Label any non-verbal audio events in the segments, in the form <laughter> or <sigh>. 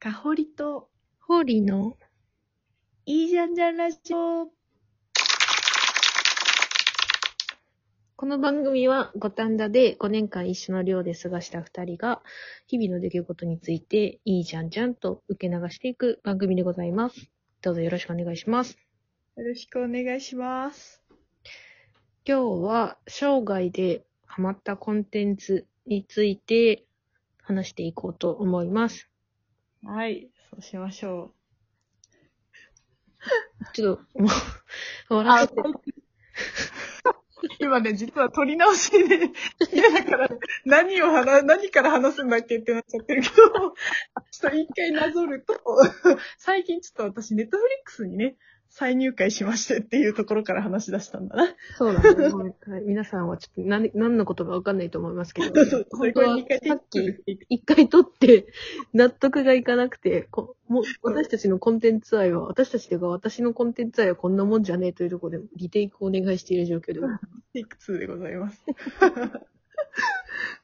かほりと、ホーリーのいいじゃんじゃんラジオ。この番組は五反田で5年間一緒の寮で過ごした2人が日々の出来事についていいじゃんじゃんと受け流していく番組でございます。どうぞよろしくお願いします。よろしくお願いします。今日は生涯でハマったコンテンツについて話していこうと思います。はい、そうしましょ <laughs> ちょっと、もう、笑って。<laughs> 今ね、実は撮り直しで、<laughs> 嫌だから、何を話、何から話すんだっけってなっちゃってるけど、ちょっと一回なぞると、最近ちょっと私、ネットフリックスにね、再入会しましてっていうところから話し出したんだな。そうだね。もうはい皆さんはちょっと何何のことかわかんないと思いますけど、そう本当はさっき一回撮って納得がいかなくて、こもう私たちのコンテンツ愛は、私たちというか私のコンテンツ愛はこんなもんじゃねえというところでリテイクをお願いしている状況で。テイク2でございます？<laughs>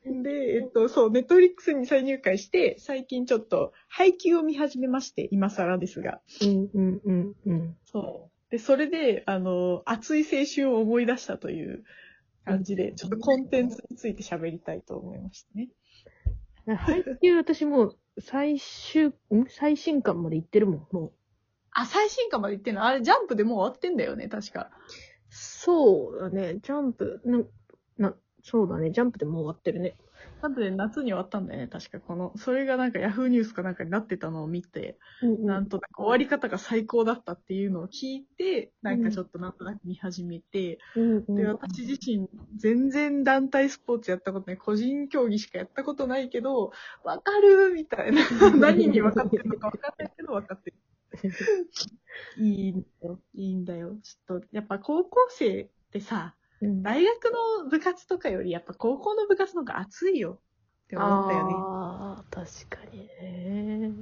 で、えっと、そう、ネットフリックスに再入会して、最近ちょっと配給を見始めまして、今更ですが。うんうんうんうん。そう。で、それで、あの、熱い青春を思い出したという感じで、ちょっとコンテンツについて喋りたいと思いましたね。配給私もう最終、ん？最新刊まで行ってるもん、もう。あ、最新刊まで行ってんの？あれ、ジャンプでもう終わってんだよね、確か。そうだね、ジャンプ、な、な、そうだね、ジャンプでもう終わってるね。多分ね、夏に終わったんだよね、確かこの。それがなんかヤフーニュースかなんかになってたのを見て、うんなんとなく終わり方が最高だったっていうのを聞いて、なんかちょっとなんとなく見始めて、うんうんで、私自身全然団体スポーツやったことない、個人競技しかやったことないけど、わかるみたいな。何に分かってるのか分かんないけど分かってる。いいんだよ。いいんだよ。ちょっと、やっぱ高校生ってさ、うん大学の部活とかよりやっぱ高校の部活の方が熱いよって思ったよね。ああ、確かにね。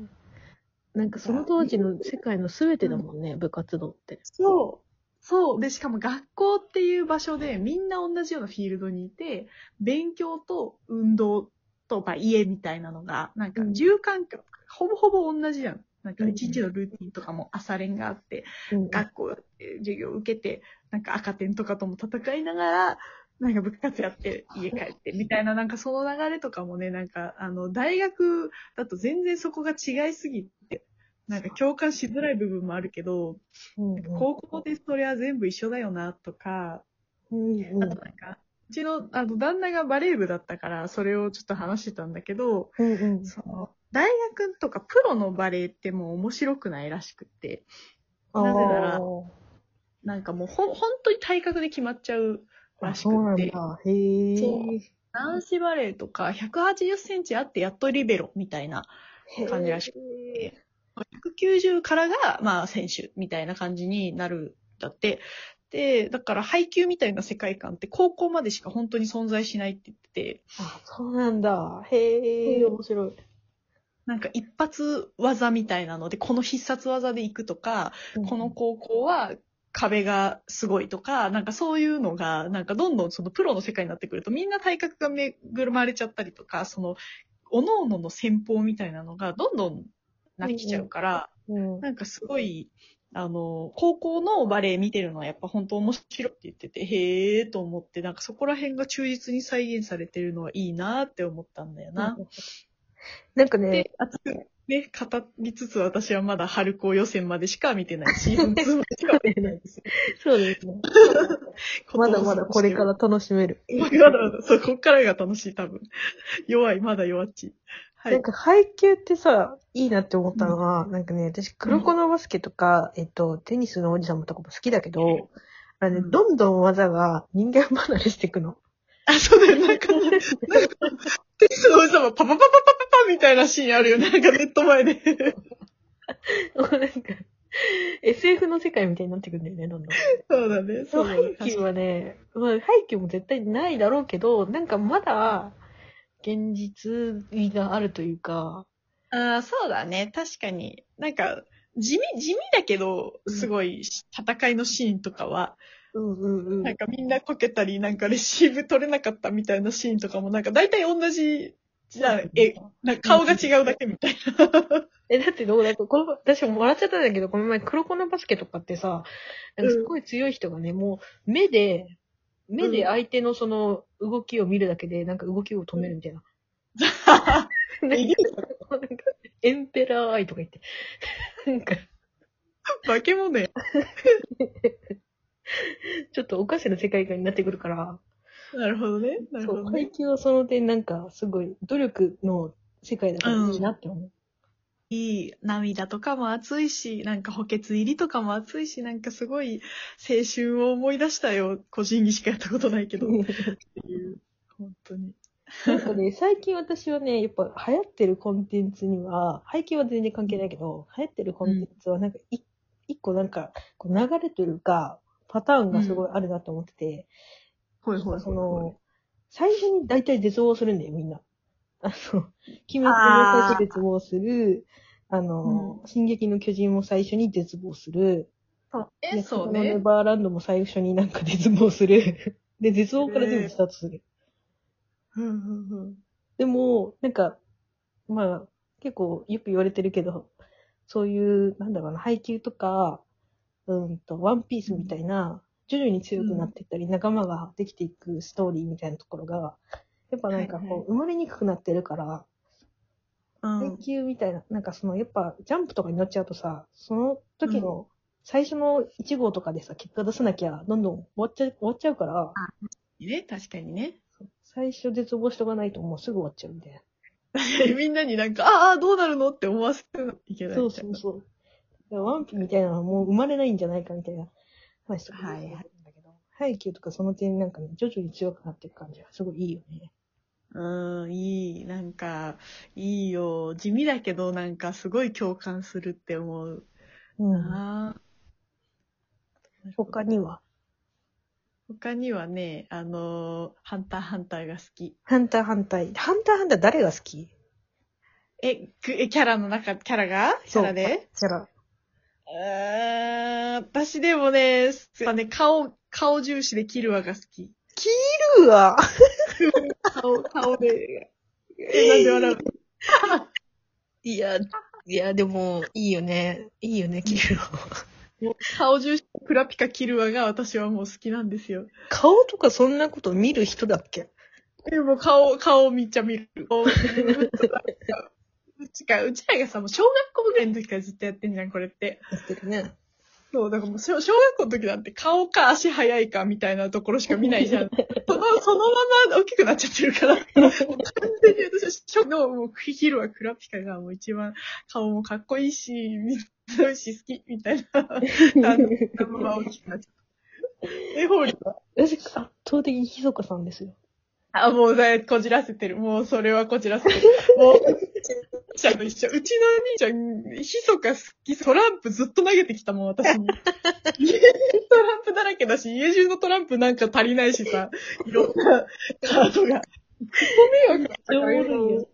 なんかその当時の世界の全てだもんね、部活動って。そう。そう。で、しかも学校っていう場所でみんな同じようなフィールドにいて、勉強と運動と、まあ、家みたいなのが、なんかうん住環境、ほぼほぼ同じじゃん。なんかうん一日のルーティンとかも朝練があって、うん学校やって授業を受けて、なんか赤点とかとも戦いながら、なんか部活やって家帰ってみたいな、なんかその流れとかもね、なんかあの大学だと全然そこが違いすぎて、なんか共感しづらい部分もあるけど、うん高校でそれは全部一緒だよなとか、うんうん。あとなんか、うちのあの旦那がバレー部だったから、それをちょっと話してたんだけど、うんうん。その大学とかプロのバレーってもう面白くないらしくって、なぜならなんかもうほん、本当に体格で決まっちゃうらあ、しくって、だ。へえ。そう男子バレーとか180センチあってやっとリベロみたいな、感じらしくて。190からが、まあ選手みたいな感じになるんだって。で、だから配球みたいな世界観って高校までしか本当に存在しないって言ってて、あ、そうなんだ。へえ、面白い。なんか一発技みたいなので、この必殺技で行くとか、この高校は壁がすごいとか、なんかそういうのが、なんかどんどんそのプロの世界になってくると、みんな体格が恵まれちゃったりとか、その、各々の戦法みたいなのがどんどんなってきちゃうから、うん、なんかすごい、あの、高校のバレエ見てるのはやっぱ本当面白いって言ってて、へーと思って、なんかそこら辺が忠実に再現されてるのはいいなって思ったんだよな。なんかねね、語りつつ私はまだ春高予選までしか見てない。<laughs> シーズン2までしか見てないです。そうですね。<laughs> まだまだこれから楽しめる。まだまだ、そう、こっからが楽しい、多分。弱い、まだ弱っち。はい。なんか配球ってさ、いいなって思ったのは、なんかね、私、黒子のバスケとか、えっと、テニスのおじさんとかも好きだけど、あれね、うんどんどん技が人間離れしていくの。あ、そうだよ、なんか、なんか、テニスの王様、パパパパパパパみたいなシーンあるよね、なんかネット前で。<laughs> なんか、SF の世界みたいになってくるんだよね、どんどん。そうだね、そう、だね配球はね、まあ、配球も絶対ないだろうけど、なんかまだ、現実味があるというか、ああ、そうだね。確かに。なんか、地味、地味だけど、すごい、戦いのシーンとかは、うんうんうん。なんかみんなこけたり、なんかレシーブ取れなかったみたいなシーンとかも、なんか大体同じ、じゃあ、え、な顔が違うだけみたいな。<laughs> え、だってどうだと、この、私も笑っちゃったんだけど、この前黒子のバスケとかってさ、すごい強い人がね、もう目で、目で相手のその動きを見るだけで、なんか動きを止めるみたいな。<laughs> なんか <laughs> エンペラーアイとか言って。なんか、化け物や。ちょっとおかしな世界観になってくるから、なるほどね。なるそう、ほどね配。球はその点なんか、すごい努力の世界だからいいなって思う。いい涙とかも熱いし、なんか補欠入りとかも熱いし、なんかすごい青春を思い出したよ。個人技しかやったことないけど。<laughs> っていう。本当に。なんかね、最近私はね、やっぱ流行ってるコンテンツには、背景は全然関係ないけど、流行ってるコンテンツはなんかい、一個なんか、こう流れというか、パターンがすごいあるなと思ってて、ほいその、最初に大体絶望するんだよ、みんな。あの、決めて最初絶望する、あの、進撃の巨人も最初に絶望する、え、そうネね。バーランドも最初になんか絶望する。<laughs> で、絶望から全部スタートする。うんうんうん。でも、なんか、まあ、結構よく言われてるけど、そういう、なんだろうな、配給とか、うんと、ワンピースみたいな、徐々に強くなっていったり、仲間ができていくストーリーみたいなところが、やっぱなんかはいはこう、生まれにくくなってるから、うんみたいな、なんかその、やっぱ、ジャンプとかに乗っちゃうとさ、その時の、最初の1号とかでさ、結果出さなきゃ、どんどん終わっちゃう、終わっちゃうから、ね、確かにね。最初絶望しとかないともうすぐ終わっちゃうんで。<laughs> みんなになんか、ああ、どうなるのって思わせなきゃいけない。そうそうそう。だからワンピみたいなのはもう生まれないんじゃないかみたいな話とかはいはいよくあるんだけど、ハイキューとかその点なんかね、徐々に強くなっていく感じがすごいいいよね。うん、いい。なんか、いいよ。地味だけど、なんか、すごい共感するって思う。うん。ああ。他には？他にはね、あのーハンターハンターが好き。ハンターハンター。ハンターハンター誰が好き？え、くえキャラの中、キャラが？キャラで？キャラ。う私でもね、やっぱね、顔、顔重視でキルアが好き。うわ？顔、顔で。え、なんで笑う <laughs> いや、いや、でも、いいよね。いいよね、キルの顔重視、クラピカキルアが私はもう好きなんですよ。顔とかそんなこと見る人だっけ？でも顔、顔めっちゃ見る。顔うちか、うちらがさ、もう小学校ぐらいの時からずっとやってんじゃん、これって。やってるね。そう、だからもう小小学校の時なんて顔か足早いかみたいなところしか見ないじゃん。<laughs> その、そのまま大きくなっちゃってるから。<laughs> 完全に私は初のもうヒルはクラピカがもう一番顔もかっこいいし、み強いし好きみたいな。<laughs> あのまま大きくなっちゃった。え、ホーリーは？私、圧倒的にひそかさんですよ。あ、もう、こじらせてる。もうそれはこじらせてる。もう、ちゃんと一緒。うちの兄ちゃん、ひそか好き、トランプずっと投げてきたもん、私に。家中トランプだらけだし、家中のトランプなんか足りないしさ、いろんなカードが。ご迷惑だったからめっちゃおもろいよ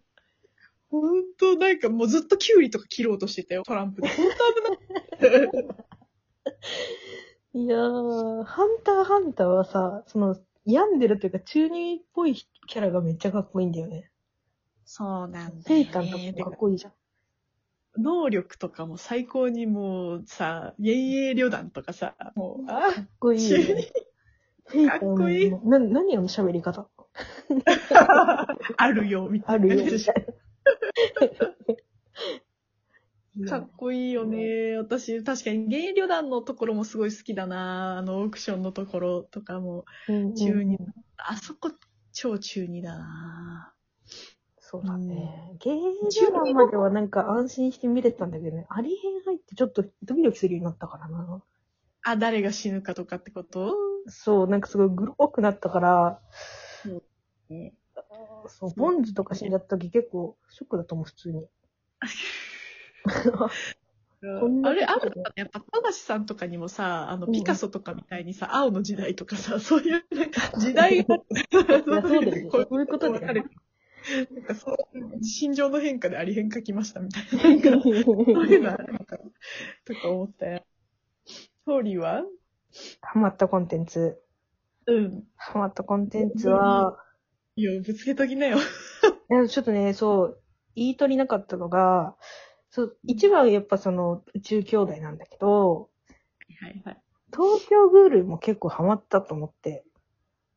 ほんと、なんかもうずっとキュウリとか切ろうとしてたよ、トランプで。ほんと危ない。いやー、ハンターハンターはさ、その、病んでるというか中二っぽいキャラがめっちゃかっこいいんだよね。そうなんだセよ、イタンとかもかっこいいじゃん。能力とかも最高にもうさ、幻影旅団とかさ、もう、あかっこいいよね。セイタンかっこいいもな、何あの喋り方？<laughs> あるよ、みたいな。あるよ、みたいな。かっこいいよね。私、確かに、芸旅団のところもすごい好きだな。あの、オークションのところとかも、うんうん中二。あそこ、超中二だな。そうだね。ゲージラまではなんか安心して見れてたんだけどね、アリ編入ってちょっとドキドキするようになったからな。あ、誰が死ぬかとかってこと？そう、なんかすごいグロくなったから、ねそう、ボンズとか死んじゃった時結構ショックだと思う、普通に。<laughs> <laughs> こんなあれ、あるのかな？やっぱ、富樫さんとかにもさ、あの、うんピカソとかみたいにさ、青の時代とかさ、<laughs> そういう、なんか時代が、<laughs> そうだよね。そういうことだよね。なんかそういう心情の変化であり変書きましたみたいな。なんか、そういうのあるのかな？とか思ったよ。ホーリーはハマったコンテンツ。うん。ハマったコンテンツは、いや、ぶつけときなよ。いやちょっとね、そう、言い取りなかったのが、そう、一番やっぱその宇宙兄弟なんだけど、はいはい。東京グールも結構ハマったと思って。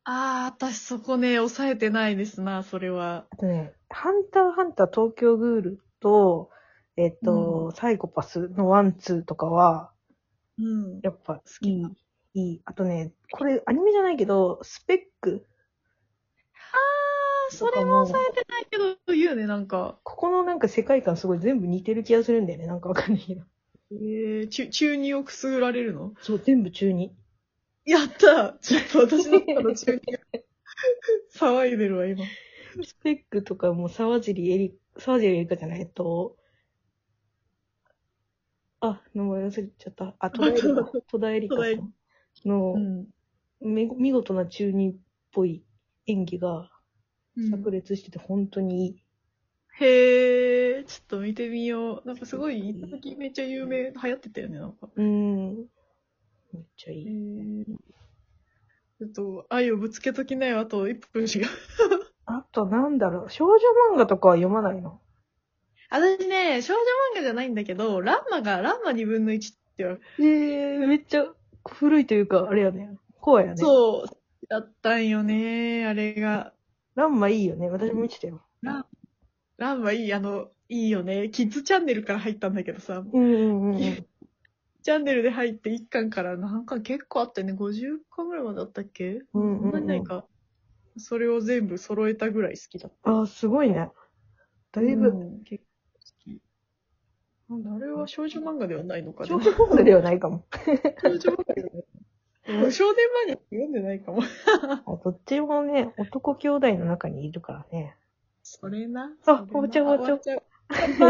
あー、私そこね、押さえてないですな、それは。あとね、ハンターハンター東京グールと、えっと、サイコパスのワン、ツーとかは、うん。やっぱ好きな。いい。あとね、これアニメじゃないけど、 SPEC。それも押さえてないけど、言うね、なんか。ここのなんか世界観すごい全部似てる気がするんだよね。なんかわかんないけど。えー、中、中二をくすぐられるの？そう、全部中二。やったちょっと私の中の中二が <laughs> 騒いでるわ、今。スペックとかも沢尻エリ、沢尻エリカじゃない、えっと、あ、名前忘れちゃった。あ、戸田エリカ。戸田さんの、ん。め見事な中二っぽい演技が炸裂してて本当にいい。へえ、ちょっと見てみよう。なんかすごい、一時めっちゃ有名、流行ってたよね、なんか。うーん。めっちゃいへい。え。ちょっと、愛をぶつけときなよ、あと1分しか。<laughs> あとなんだろう、少女漫画とかは読まないの？私ね、少女漫画じゃないんだけど、ランマが、ランマ2分の1っては、えー、めっちゃ古いというか、あれやね。コアやね。う。そう、だったんよね、あれが。ランマいいよね。私も見てたよ。ラン、ランマいい、あの、いいよね。キッズチャンネルから入ったんだけどさ、うんうんうんうん。チャンネルで入って1巻からなんか結構あってね、50巻ぐらいまであったっけ？うんうんうんか。それを全部揃えたぐらい好きだった。あ、すごいね。だいぶ、うん結構好き。あれは少女漫画ではないのか少女漫画ではないかも。<laughs> 少女漫画ではない。もう少年漫画読んでないかも。<laughs> あどっちもね、男兄弟の中にいるからね。それな。あそれなお